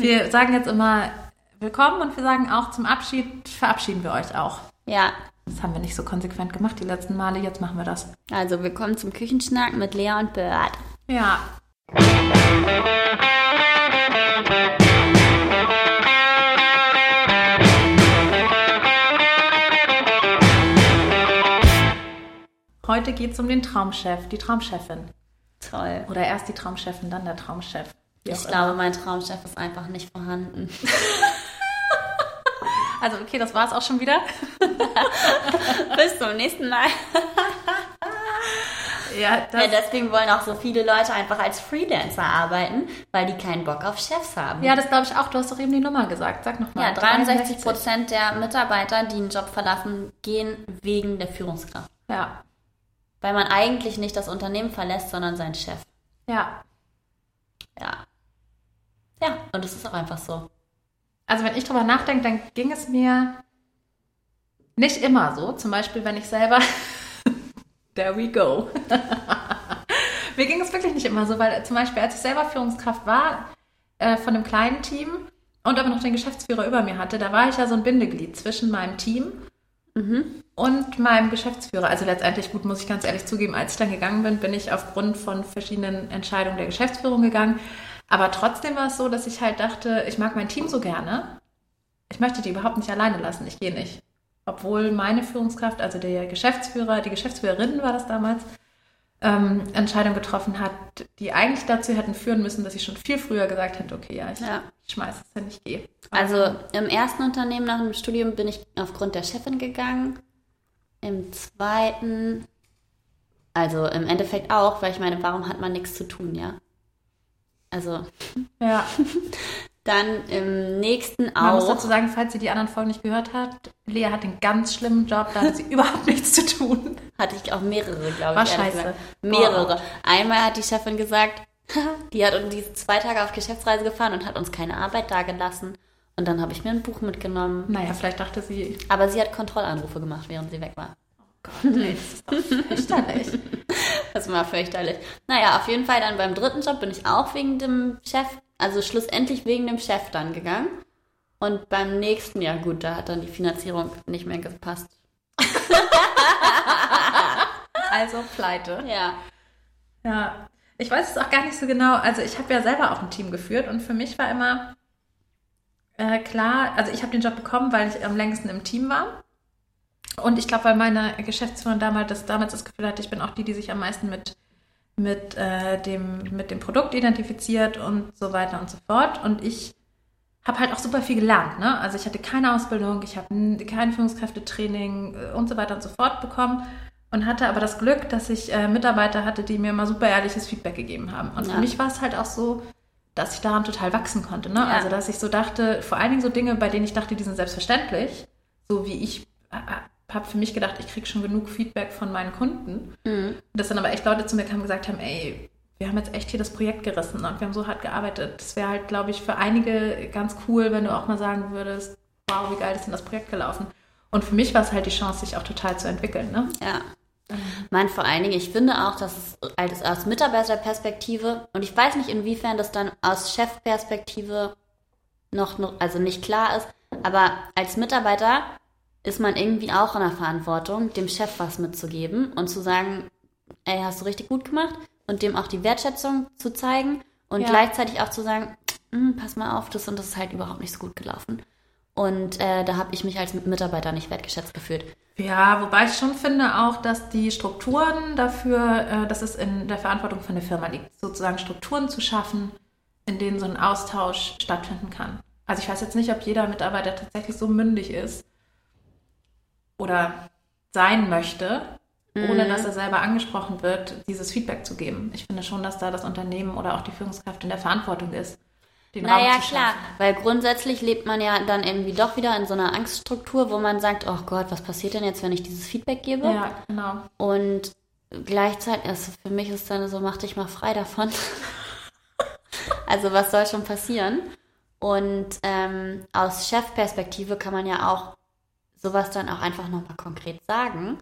Wir sagen jetzt immer willkommen und wir sagen auch zum Abschied verabschieden wir euch auch. Ja. Das haben wir nicht so konsequent gemacht die letzten Male, jetzt machen wir das. Also willkommen zum Küchenschnack mit Lea und Bird. Ja. Heute geht es um den Traumchef, die Traumchefin. Toll. Oder erst die Traumchefin, dann der Traumchef. Wie Ich glaube, mein Traumchef ist einfach nicht vorhanden. Also okay, das war es auch schon wieder. Bis zum nächsten Mal. Ja, das, Ja, deswegen wollen auch so viele Leute einfach als Freelancer arbeiten, weil die keinen Bock auf Chefs haben. ja, das glaube ich auch. Du hast doch eben die Nummer gesagt. Sag nochmal. Ja, 63 Prozent der Mitarbeiter, die einen Job verlassen, gehen wegen der Führungskraft. Ja, Weil man eigentlich nicht das Unternehmen verlässt, sondern seinen Chef. ja. Ja. Ja, und es ist auch einfach so. Also wenn ich drüber nachdenke, dann ging es mir nicht immer so. Zum Beispiel, wenn ich selber... There we go. mir ging es wirklich nicht immer so, weil zum Beispiel, als ich selber Führungskraft war äh, von einem kleinen Team und aber noch den Geschäftsführer über mir hatte, da war ich ja so ein Bindeglied zwischen meinem Team und meinem Geschäftsführer. Also letztendlich, gut, muss ich ganz ehrlich zugeben, als ich dann gegangen bin, bin ich aufgrund von verschiedenen Entscheidungen der Geschäftsführung gegangen. Aber trotzdem war es so, dass ich halt dachte, ich mag mein Team so gerne. Ich möchte die überhaupt nicht alleine lassen. Ich gehe nicht. Obwohl meine Führungskraft, also der Geschäftsführer, die Geschäftsführerin war das damals, ähm, Entscheidung getroffen hat, die eigentlich dazu hätten führen müssen, dass ich schon viel früher gesagt hätte, okay, ja, ich, Ja. ich schmeiß es hin, ich gehe. Also im ersten Unternehmen nach dem Studium bin ich aufgrund der Chefin gegangen. Im zweiten, also im Endeffekt auch, weil ich meine, warum hat man nichts zu tun, ja? Also Ja. dann im nächsten Man muss auch. dazu sagen, falls ihr die anderen Folgen nicht gehört habt, Lea hat einen ganz schlimmen Job, da hat sie überhaupt nichts zu tun. Hatte ich auch mehrere, glaube War ich. ehrlich scheiße. Mehrere. Einmal hat die Chefin gesagt, die hat uns diese zwei Tage auf Geschäftsreise gefahren und hat uns keine Arbeit dagelassen. Und dann habe ich mir ein Buch mitgenommen. Naja, vielleicht dachte sie, Aber sie hat Kontrollanrufe gemacht, während sie weg war. Gott, ey, das ist doch fürchterlich. Das war fürchterlich. Naja, auf jeden Fall dann beim dritten Job bin ich auch wegen dem Chef, also schlussendlich wegen dem Chef dann gegangen. Und beim nächsten, ja gut, da hat dann die Finanzierung nicht mehr gepasst. Also pleite. Ja. Ja, ich weiß es auch gar nicht so genau. Also ich habe ja selber auch ein Team geführt und für mich war immer äh, klar, also ich habe den Job bekommen, weil ich am längsten im Team war. Und ich glaube, weil meine Geschäftsführerin damals das, damals das Gefühl hatte, ich bin auch die, die sich am meisten mit, mit, äh, dem, mit dem Produkt identifiziert und so weiter und so fort. Und ich habe halt auch super viel gelernt. Ne? Also ich hatte keine Ausbildung, ich habe kein Führungskräftetraining äh, und so weiter und so fort bekommen und hatte aber das Glück, dass ich äh, Mitarbeiter hatte, die mir immer super ehrliches Feedback gegeben haben. Und Ja. für mich war es halt auch so, dass ich daran total wachsen konnte. Ne? Ja. Also dass ich so dachte, vor allen Dingen so Dinge, bei denen ich dachte, die sind selbstverständlich, so wie ich äh, habe für mich gedacht, ich kriege schon genug Feedback von meinen Kunden. Mhm. Dass dann aber echt Leute zu mir kamen und gesagt haben, ey, wir haben jetzt echt hier das Projekt gerissen und wir haben so hart gearbeitet. Das wäre halt, glaube ich, für einige ganz cool, wenn du auch mal sagen würdest, wow, wie geil ist denn das Projekt gelaufen. Und für mich war es halt die Chance, sich auch total zu entwickeln. Ne? Ja. Mein, vor allen Dingen, ich finde auch, dass es als, aus Mitarbeiterperspektive, und ich weiß nicht, inwiefern das dann aus Chefperspektive noch, noch, also nicht klar ist, aber als Mitarbeiter ist man irgendwie auch in der Verantwortung, dem Chef was mitzugeben und zu sagen, ey, hast du richtig gut gemacht und dem auch die Wertschätzung zu zeigen und Ja. gleichzeitig auch zu sagen, "Hm, pass mal auf, das und das ist halt überhaupt nicht so gut gelaufen. Und äh, da habe ich mich als Mitarbeiter nicht wertgeschätzt gefühlt. Ja, wobei ich schon finde auch, dass die Strukturen dafür, äh, dass es in der Verantwortung von der Firma liegt, sozusagen Strukturen zu schaffen, in denen so ein Austausch stattfinden kann. Also ich weiß jetzt nicht, ob jeder Mitarbeiter tatsächlich so mündig ist oder sein möchte, ohne dass er selber angesprochen wird, dieses Feedback zu geben. Ich finde schon, dass da das Unternehmen oder auch die Führungskraft in der Verantwortung ist, den Naja, Raum zu klar, weil grundsätzlich lebt man ja dann irgendwie doch wieder in so einer Angststruktur, wo man sagt, oh Gott, was passiert denn jetzt, wenn ich dieses Feedback gebe? Ja, genau. Und gleichzeitig, also für mich ist dann so, mach dich mal frei davon. also was soll schon passieren? Und ähm, aus Chefperspektive kann man ja auch sowas dann auch einfach nochmal konkret sagen.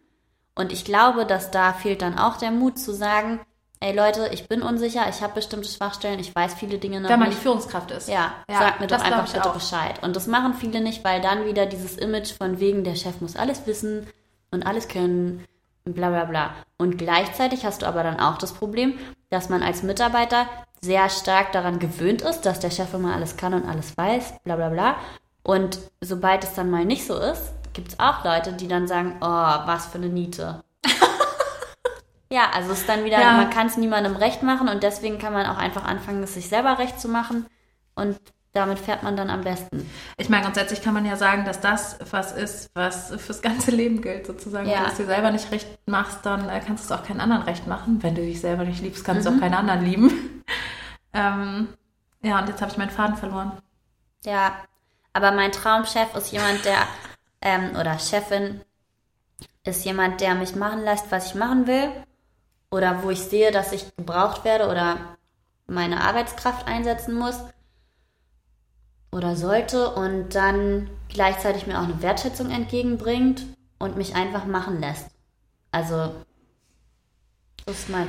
Und ich glaube, dass da fehlt dann auch der Mut zu sagen, ey Leute, ich bin unsicher, ich habe bestimmte Schwachstellen, ich weiß viele Dinge noch Wenn man die nicht. Führungskraft ist. Ja, Ja, sag mir doch einfach bitte auch. Bescheid. Und das machen viele nicht, weil dann wieder dieses Image von wegen, der Chef muss alles wissen und alles können und bla bla bla. Und gleichzeitig hast du aber dann auch das Problem, dass man als Mitarbeiter sehr stark daran gewöhnt ist, dass der Chef immer alles kann und alles weiß, bla bla bla. Und sobald es dann mal nicht so ist, gibt es auch Leute, die dann sagen, oh, was für eine Niete. ja, also es ist dann wieder, Ja. man kann es niemandem recht machen und deswegen kann man auch einfach anfangen, es sich selber recht zu machen und damit fährt man dann am besten. Ich meine, grundsätzlich kann man ja sagen, dass das was ist, was fürs ganze Leben gilt, sozusagen. Ja. Wenn du es dir selber nicht recht machst, dann äh, kannst du es auch keinen anderen recht machen. Wenn du dich selber nicht liebst, kannst Mhm. du auch keinen anderen lieben. ähm, ja, und jetzt habe ich meinen Faden verloren. Ja, aber mein Traumchef ist jemand, der, ähm, oder Chefin, ist jemand, der mich machen lässt, was ich machen will. Oder wo ich sehe, dass ich gebraucht werde oder meine Arbeitskraft einsetzen muss. Oder sollte und dann gleichzeitig mir auch eine Wertschätzung entgegenbringt und mich einfach machen lässt. Also.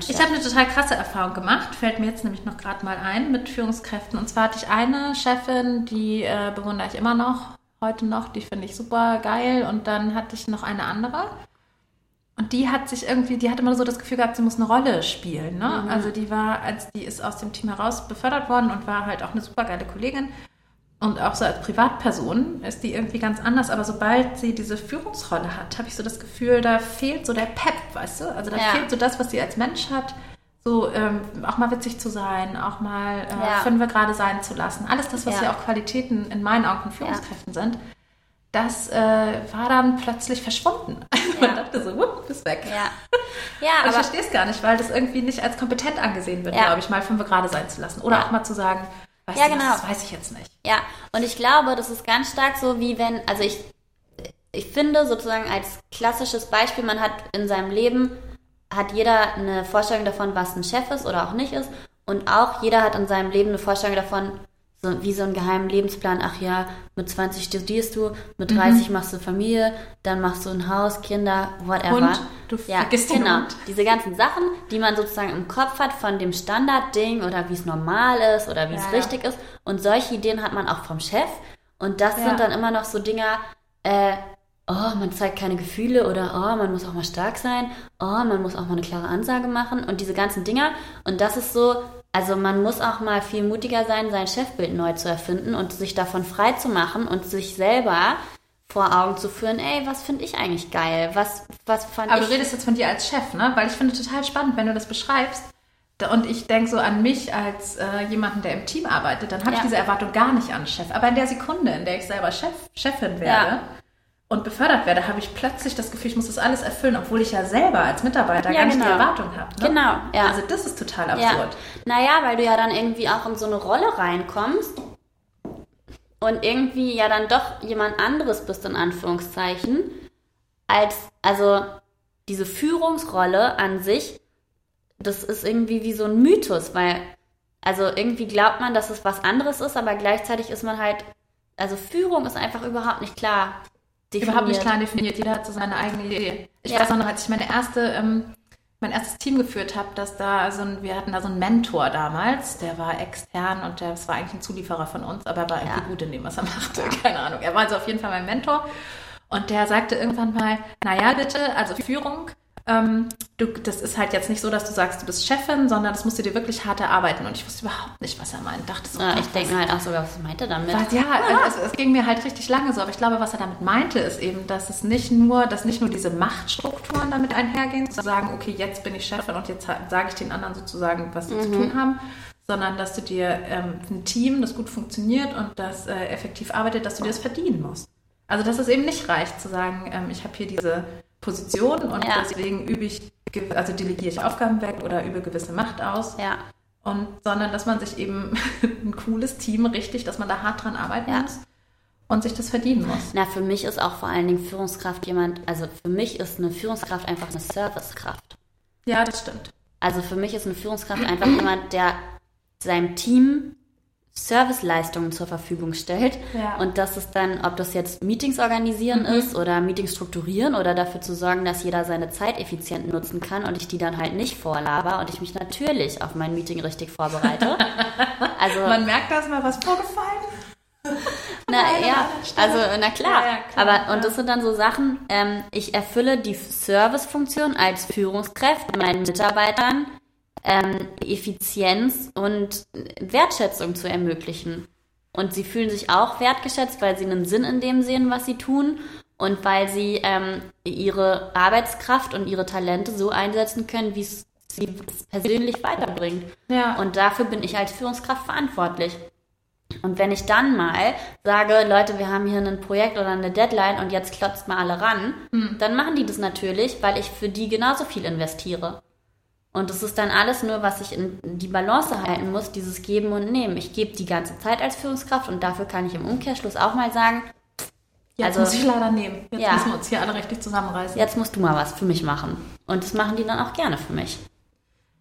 Ich habe eine total krasse Erfahrung gemacht, fällt mir jetzt nämlich noch gerade mal ein mit Führungskräften. Und zwar hatte ich eine Chefin, die äh, bewundere ich immer noch, heute noch, die finde ich super geil. Und dann hatte ich noch eine andere. Und die hat sich irgendwie, die hat immer so das Gefühl gehabt, sie muss eine Rolle spielen. Ne? Also die war, als die ist aus dem Team heraus befördert worden und war halt auch eine super geile Kollegin. Und auch so als Privatperson ist die irgendwie ganz anders. Aber sobald sie diese Führungsrolle hat, habe ich so das Gefühl, da fehlt so der Pep, weißt du? Also da Ja. fehlt so das, was sie als Mensch hat. So ähm, auch mal witzig zu sein, auch mal äh, Ja. fünf gerade sein zu lassen. Alles das, was Ja. ja auch Qualitäten in meinen Augen von Führungskräften sind, das äh, war dann plötzlich verschwunden. Man dachte so, wupp, bist weg. ja. Ja, Und ich verstehe es gar nicht, weil das irgendwie nicht als kompetent angesehen wird, Ja. glaube ich, mal fünf gerade sein zu lassen. Oder Ja. auch mal zu sagen, weißt Ja, du, was, genau. das weiß ich jetzt nicht. Ja, und ich glaube, das ist ganz stark so, wie wenn, also ich, ich finde sozusagen als klassisches Beispiel, man hat in seinem Leben, hat jeder eine Vorstellung davon, was ein Chef ist oder auch nicht ist. Und auch jeder hat in seinem Leben eine Vorstellung davon, so, wie so einen geheimen Lebensplan. Ach ja, mit 20 studierst du, mit 30 machst du Familie, dann machst du ein Haus, Kinder, whatever. Und du ja, vergisst den genau. Hund. Diese ganzen Sachen, die man sozusagen im Kopf hat von dem Standardding oder wie es normal ist oder wie es Ja, ja. richtig ist. Und solche Ideen hat man auch vom Chef. Und das Ja. sind dann immer noch so Dinger, äh, oh, man zeigt keine Gefühle oder oh, man muss auch mal stark sein, oh, man muss auch mal eine klare Ansage machen und diese ganzen Dinger. Und das ist so, also man muss auch mal viel mutiger sein, sein Chefbild neu zu erfinden und sich davon frei zu machen und sich selber vor Augen zu führen, ey, was finde ich eigentlich geil? Was, was fand Aber ich... du redest jetzt von dir als Chef, ne? Weil ich finde total spannend, wenn du das beschreibst. Und ich denke so an mich als äh, jemanden, der im Team arbeitet, dann habe ich Ja. diese Erwartung gar nicht an Chef. Aber in der Sekunde, in der ich selber Chef, Chefin werde Ja. Und befördert werde, habe ich plötzlich das Gefühl, ich muss das alles erfüllen, obwohl ich ja selber als Mitarbeiter Ja, gar nicht die genau. Erwartung habe. Ne? Genau, ja. Also das ist total Ja. absurd. Naja, weil du ja dann irgendwie auch in so eine Rolle reinkommst und irgendwie ja dann doch jemand anderes bist, in Anführungszeichen, als, also diese Führungsrolle an sich, das ist irgendwie wie so ein Mythos, weil, also irgendwie glaubt man, dass es was anderes ist, aber gleichzeitig ist man halt, also Führung ist einfach überhaupt nicht klar definiert. Überhaupt nicht klar definiert. Jeder hat so seine eigene Idee. Ich Ja. weiß auch noch, als ich meine erste, ähm, mein erstes Team geführt habe, dass da so ein, wir hatten da so einen Mentor damals, der war extern und der, das war eigentlich ein Zulieferer von uns, aber er war irgendwie Ja. gut in dem, was er machte. Keine Ahnung. Er war also auf jeden Fall mein Mentor. Und der sagte irgendwann mal, naja, bitte, also Führung, ähm, du, das ist halt jetzt nicht so, dass du sagst, du bist Chefin, sondern das musst du dir wirklich hart erarbeiten. Und ich wusste überhaupt nicht, was er meint. Dachte so, Ja, ich denke halt auch sogar, was meint er damit? was, ja, also es, es ging mir halt richtig lange so, aber ich glaube, was er damit meinte, ist eben, dass es nicht nur, dass nicht nur diese Machtstrukturen damit einhergehen, zu sagen, okay, jetzt bin ich Chefin und jetzt sage ich den anderen sozusagen, was sie zu tun haben, sondern dass du dir ähm, ein Team, das gut funktioniert und das äh, effektiv arbeitet, dass du dir das verdienen musst. Also dass es eben nicht reicht zu sagen, ähm, ich habe hier diese Position und Ja. deswegen übe ich, also delegiere ich Aufgaben weg oder übe gewisse Macht aus. Ja, Und, sondern dass man sich eben ein cooles Team richtig, dass man da hart dran arbeiten Ja. muss und sich das verdienen muss. Na, für mich ist auch vor allen Dingen Führungskraft jemand, also für mich ist eine Führungskraft einfach eine Servicekraft. Ja, das stimmt. Also für mich ist eine Führungskraft einfach jemand, der seinem Team Serviceleistungen zur Verfügung stellt. Ja. Und das ist dann, ob das jetzt Meetings organisieren ist oder Meetings strukturieren oder dafür zu sorgen, dass jeder seine Zeit effizient nutzen kann und ich die dann halt nicht vorlaber und ich mich natürlich auf mein Meeting richtig vorbereite. Also Man merkt, da ist mal was vorgefallen. Na ja, also na klar. Ja, ja, klar, Aber und das sind dann so Sachen, ähm, ich erfülle die Servicefunktion als Führungskraft meinen Mitarbeitern ähm, Effizienz und Wertschätzung zu ermöglichen. Und sie fühlen sich auch wertgeschätzt, weil sie einen Sinn in dem sehen, was sie tun und weil sie ähm, ihre Arbeitskraft und ihre Talente so einsetzen können, wie es sie persönlich weiterbringt. Ja. Und dafür bin ich als Führungskraft verantwortlich. Und wenn ich dann mal sage, Leute, wir haben hier ein Projekt oder eine Deadline und jetzt klotzt mal alle ran, dann machen die das natürlich, weil ich für die genauso viel investiere. Und das ist dann alles nur, was ich in die Balance halten muss, dieses Geben und Nehmen. Ich gebe die ganze Zeit als Führungskraft und dafür kann ich im Umkehrschluss auch mal sagen, Jetzt also- muss ich leider nehmen. Jetzt Ja. müssen wir uns hier alle richtig zusammenreißen. jetzt musst du mal was für mich machen. Und das machen die dann auch gerne für mich.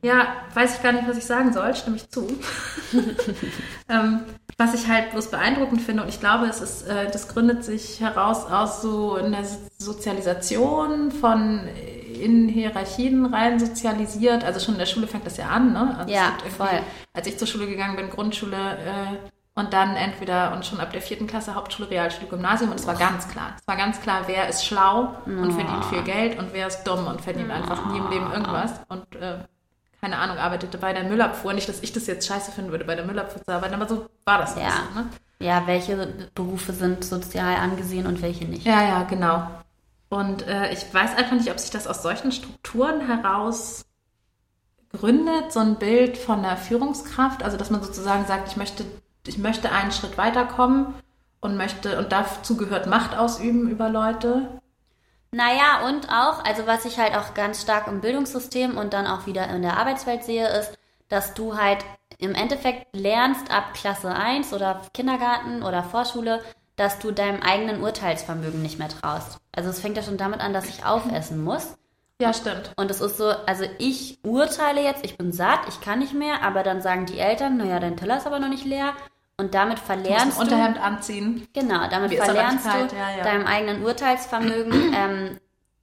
Ja, weiß ich gar nicht, was ich sagen soll, stimme ich zu. ähm, was ich halt bloß beeindruckend finde, und ich glaube, es ist, äh, das gründet sich heraus aus so einer Sozialisation von in Hierarchien rein sozialisiert. Also schon in der Schule fängt das ja an, ne? Also es Ja, voll. Als ich zur Schule gegangen bin, Grundschule äh, und dann entweder und schon ab der vierten Klasse Hauptschule, Realschule, Gymnasium und es war ganz klar. Es war ganz klar, wer ist schlau und verdient viel Geld und wer ist dumm und verdient einfach nie im Leben irgendwas und äh, keine Ahnung, arbeitete bei der Müllabfuhr. Nicht, dass ich das jetzt scheiße finden würde, bei der Müllabfuhr zu arbeiten, aber so war das Ja. bisschen, ne? Ja, welche Berufe sind sozial angesehen und welche nicht? Ja, ja, genau. Und äh, ich weiß einfach nicht, ob sich das aus solchen Strukturen heraus gründet, so ein Bild von der Führungskraft, also dass man sozusagen sagt, ich möchte, ich möchte einen Schritt weiterkommen und möchte, und dazu gehört Macht ausüben über Leute. Naja, und auch, also was ich halt auch ganz stark im Bildungssystem und dann auch wieder in der Arbeitswelt sehe, ist, dass du halt im Endeffekt lernst ab Klasse 1 oder Kindergarten oder Vorschule, dass du deinem eigenen Urteilsvermögen nicht mehr traust. Also es fängt ja schon damit an, dass ich aufessen muss. Ja, stimmt. Und es ist so, also ich urteile jetzt, ich bin satt, ich kann nicht mehr, aber dann sagen die Eltern, naja, dein Teller ist aber noch nicht leer. Und damit verlernst du. Unterhemd anziehen. Genau, damit Mir verlernst du ja, ja. deinem eigenen Urteilsvermögen, ähm,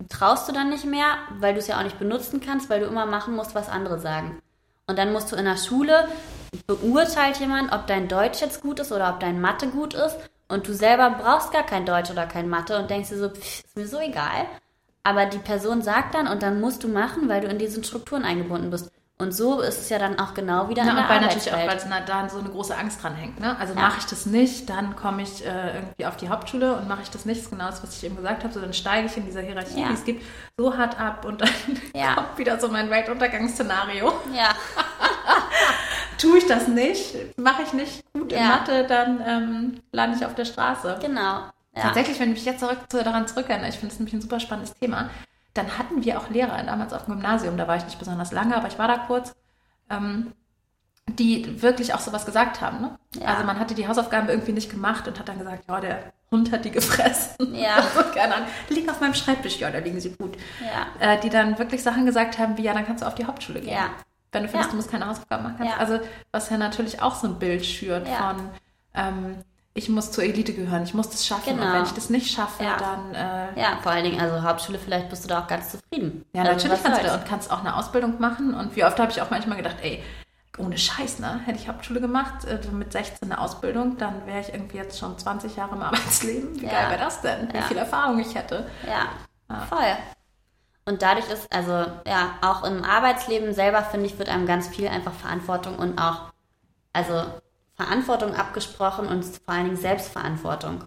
traust du dann nicht mehr, weil du es ja auch nicht benutzen kannst, weil du immer machen musst, was andere sagen. Und dann musst du in der Schule, beurteilt jemand, ob dein Deutsch jetzt gut ist oder ob dein Mathe gut ist. Und du selber brauchst gar kein Deutsch oder kein Mathe und denkst dir so, pff, ist mir so egal. Aber die Person sagt dann und dann musst du machen, weil du in diesen Strukturen eingebunden bist. Und so ist es ja dann auch genau wieder Ja, in und der weil natürlich auch, weil es na- da so eine große Angst dran hängt. Ne? Also Ja. mache ich das nicht, dann komme ich äh, irgendwie auf die Hauptschule und mache ich das nicht, ist genau das, was ich eben gesagt habe, so dann steige ich in dieser Hierarchie, Ja. die es gibt, so hart ab und dann Ja. kommt wieder so mein Weltuntergangsszenario. Ja, Tue ich das nicht, mache ich nicht gut in Ja. Mathe, dann ähm, lande ich auf der Straße. genau. Ja. Tatsächlich, wenn ich mich jetzt zurück, zu, daran zurückerinnere, ich finde es nämlich ein super spannendes Thema, dann hatten wir auch Lehrer damals auf dem Gymnasium, da war ich nicht besonders lange, aber ich war da kurz, ähm, die wirklich auch sowas gesagt haben. Ne? Ja. Also man hatte die Hausaufgaben irgendwie nicht gemacht und hat dann gesagt, ja, der Hund hat die gefressen. Ja. Keine Ahnung, die liegen auf meinem Schreibtisch, ja, da liegen sie gut. Ja. Äh, die dann wirklich Sachen gesagt haben, wie, ja, dann kannst du auf die Hauptschule gehen. Ja. Wenn du findest, Ja. du musst keine Hausaufgaben machen kannst. Ja. Also was ja natürlich auch so ein Bild schürt von, ähm, ich muss zur Elite gehören, ich muss das schaffen. Genau. Und wenn ich das nicht schaffe, Ja. dann... Äh, Ja, vor allen Dingen, also Hauptschule, vielleicht bist du da auch ganz zufrieden. ja, also, natürlich kannst du da und kannst auch eine Ausbildung machen. Und wie oft habe ich auch manchmal gedacht, ey, ohne Scheiß, ne? Hätte ich Hauptschule gemacht, äh, mit 16 eine Ausbildung, dann wäre ich irgendwie jetzt schon 20 Jahre im Arbeitsleben. Wie Ja. geil wäre das denn? Wie Ja. viel Erfahrung ich hätte. Ja, voll. Und dadurch ist, also ja, auch im Arbeitsleben selber, finde ich, wird einem ganz viel einfach Verantwortung und auch, also Verantwortung abgesprochen und vor allen Dingen Selbstverantwortung.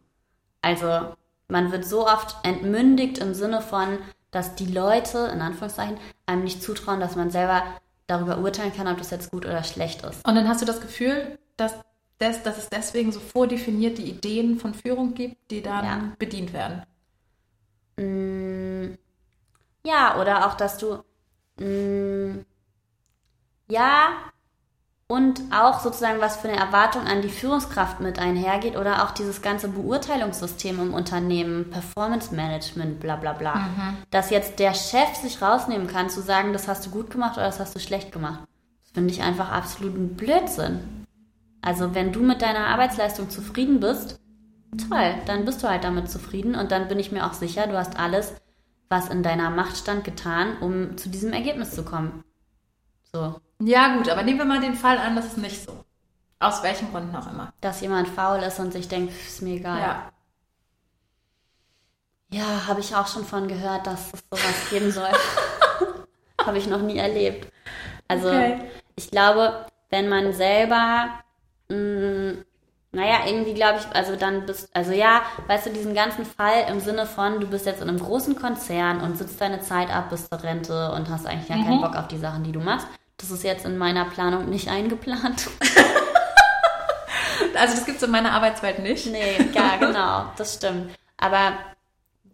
Also man wird so oft entmündigt im Sinne von, dass die Leute, in Anführungszeichen, einem nicht zutrauen, dass man selber darüber urteilen kann, ob das jetzt gut oder schlecht ist. Und dann hast du das Gefühl, dass, des, dass es deswegen so vordefinierte Ideen von Führung gibt, die dann Ja. bedient werden. Mm, ja, oder auch, dass du mm, ja und auch sozusagen was für eine Erwartung an die Führungskraft mit einhergeht oder auch dieses ganze Beurteilungssystem im Unternehmen, Performance Management, bla bla bla. Dass jetzt der Chef sich rausnehmen kann, zu sagen, das hast du gut gemacht oder das hast du schlecht gemacht. Das finde ich einfach absoluten Blödsinn. Also wenn du mit deiner Arbeitsleistung zufrieden bist, toll, dann bist du halt damit zufrieden und dann bin ich mir auch sicher, du hast alles, was in deiner Macht stand, getan, um zu diesem Ergebnis zu kommen. So. Ja, gut, aber nehmen wir mal den Fall an, das ist nicht so. Aus welchen Gründen auch immer. Dass jemand faul ist und sich denkt, ist mir egal. Ja. Ja, habe ich auch schon von gehört, dass es sowas geben soll. habe ich noch nie erlebt. Also, Okay. ich glaube, wenn man selber, naja, irgendwie glaube ich, also dann bist, also ja, weißt du, diesen ganzen Fall im Sinne von, du bist jetzt in einem großen Konzern und sitzt deine Zeit ab bis zur Rente und hast eigentlich gar keinen Bock auf die Sachen, die du machst. Das ist jetzt in meiner Planung nicht eingeplant. Also das gibt es in meiner Arbeitswelt nicht. Nee, ja, genau, das stimmt. Aber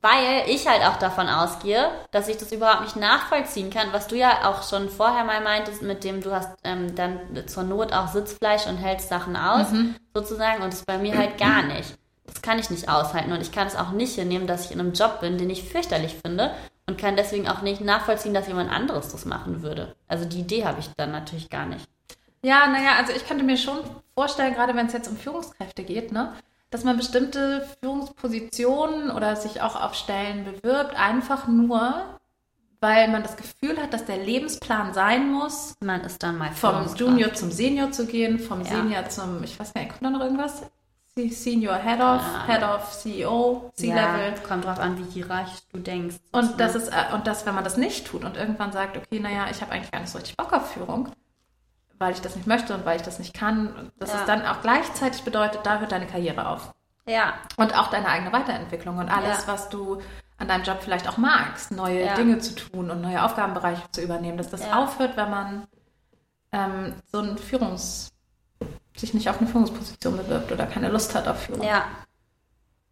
weil ich halt auch davon ausgehe, dass ich das überhaupt nicht nachvollziehen kann, was du ja auch schon vorher mal meintest, mit dem du hast ähm, dann zur Not auch Sitzfleisch und hältst Sachen aus, sozusagen, und das bei mir halt gar nicht. Das kann ich nicht aushalten und ich kann es auch nicht hinnehmen, dass ich in einem Job bin, den ich fürchterlich finde und kann deswegen auch nicht nachvollziehen, dass jemand anderes das machen würde. Also die Idee habe ich dann natürlich gar nicht. Ja, naja, also ich könnte mir schon vorstellen, gerade wenn es jetzt um Führungskräfte geht, ne, dass man bestimmte Führungspositionen oder sich auch auf Stellen bewirbt, einfach nur, weil man das Gefühl hat, dass der Lebensplan sein muss, Man ist dann mal vom. Junior zum Senior zu gehen, vom Ja. Senior zum, ich weiß gar nicht, kommt da noch irgendwas? Se- Senior Head of, Ja. Head of CEO, Ja, C-Level. kommt drauf an, wie hierarchisch du denkst. Und das ist, äh, und das, wenn man das nicht tut und irgendwann sagt, okay, naja, ich habe eigentlich gar nicht so richtig Bock auf Führung, weil ich das nicht möchte und weil ich das nicht kann, und dass Ja. es dann auch gleichzeitig bedeutet, da hört deine Karriere auf. Ja, Und auch deine eigene Weiterentwicklung und alles, Ja. was du an deinem Job vielleicht auch magst, neue Ja. Dinge zu tun und neue Aufgabenbereiche zu übernehmen, dass das aufhört, wenn man ähm, so ein Führungs sich nicht auf eine Führungsposition bewirbt oder keine Lust hat auf Führung. Ja.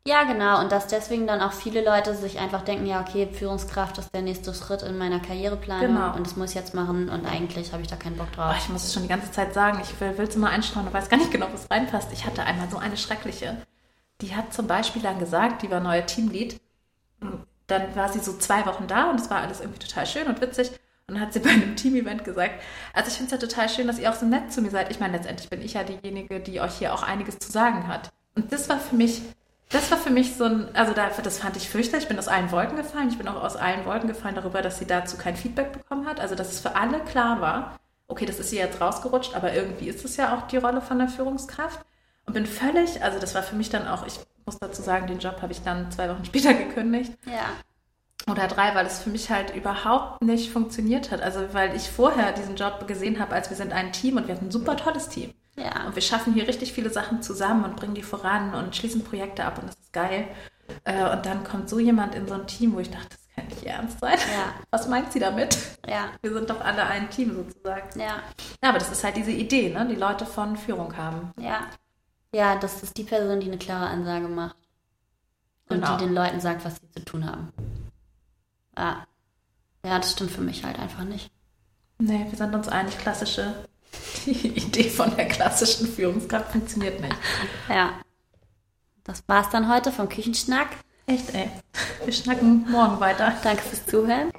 Ja, genau. Und dass deswegen dann auch viele Leute sich einfach denken, ja, okay, Führungskraft ist der nächste Schritt in meiner Karriereplanung Genau. und das muss ich jetzt machen und eigentlich habe ich da keinen Bock drauf. Oh, ich muss es schon die ganze Zeit sagen, ich will es immer einstreuen und weiß gar nicht genau, was reinpasst. Ich hatte einmal so eine schreckliche. Die hat zum Beispiel dann gesagt, die war neue Teamlead. Dann war sie so zwei Wochen da und es war alles irgendwie total schön und witzig. Und dann hat sie bei einem Team-Event gesagt, also ich finde es ja total schön, dass ihr auch so nett zu mir seid. Ich meine, letztendlich bin ich ja diejenige, die euch hier auch einiges zu sagen hat. Und das war für mich, das war für mich so ein, also da, das fand ich fürchterlich. Ich bin aus allen Wolken gefallen. Ich bin auch aus allen Wolken gefallen darüber, dass sie dazu kein Feedback bekommen hat. Also dass es für alle klar war, okay, das ist ihr jetzt rausgerutscht, aber irgendwie ist es ja auch die Rolle von der Führungskraft. Und bin völlig, also das war für mich dann auch, ich muss dazu sagen, den Job habe ich dann zwei Wochen später gekündigt Ja. oder drei, weil es für mich halt überhaupt nicht funktioniert hat. Also weil ich vorher diesen Job gesehen habe, als wir sind ein Team und wir haben ein super tolles Team. Ja. Und wir schaffen hier richtig viele Sachen zusammen und bringen die voran und schließen Projekte ab und das ist geil. Äh, Und dann kommt so jemand in so ein Team, wo ich dachte, das kann nicht ernst sein. Ja. Was meint sie damit? Ja. Wir sind doch alle ein Team sozusagen. Ja. Ja, aber das ist halt diese Idee, ne? die Leute von Führung haben. Ja. Ja, das ist die Person, die eine klare Ansage macht. Und Genau. die den Leuten sagt, was sie zu tun haben. Ja. Ja, das stimmt für mich halt einfach nicht. Nee, wir sind uns einig, klassische, die Idee von der klassischen Führungskraft funktioniert nicht. Ja. Das war's dann heute vom Küchenschnack. Echt, ey. Wir schnacken morgen weiter. Danke fürs Zuhören.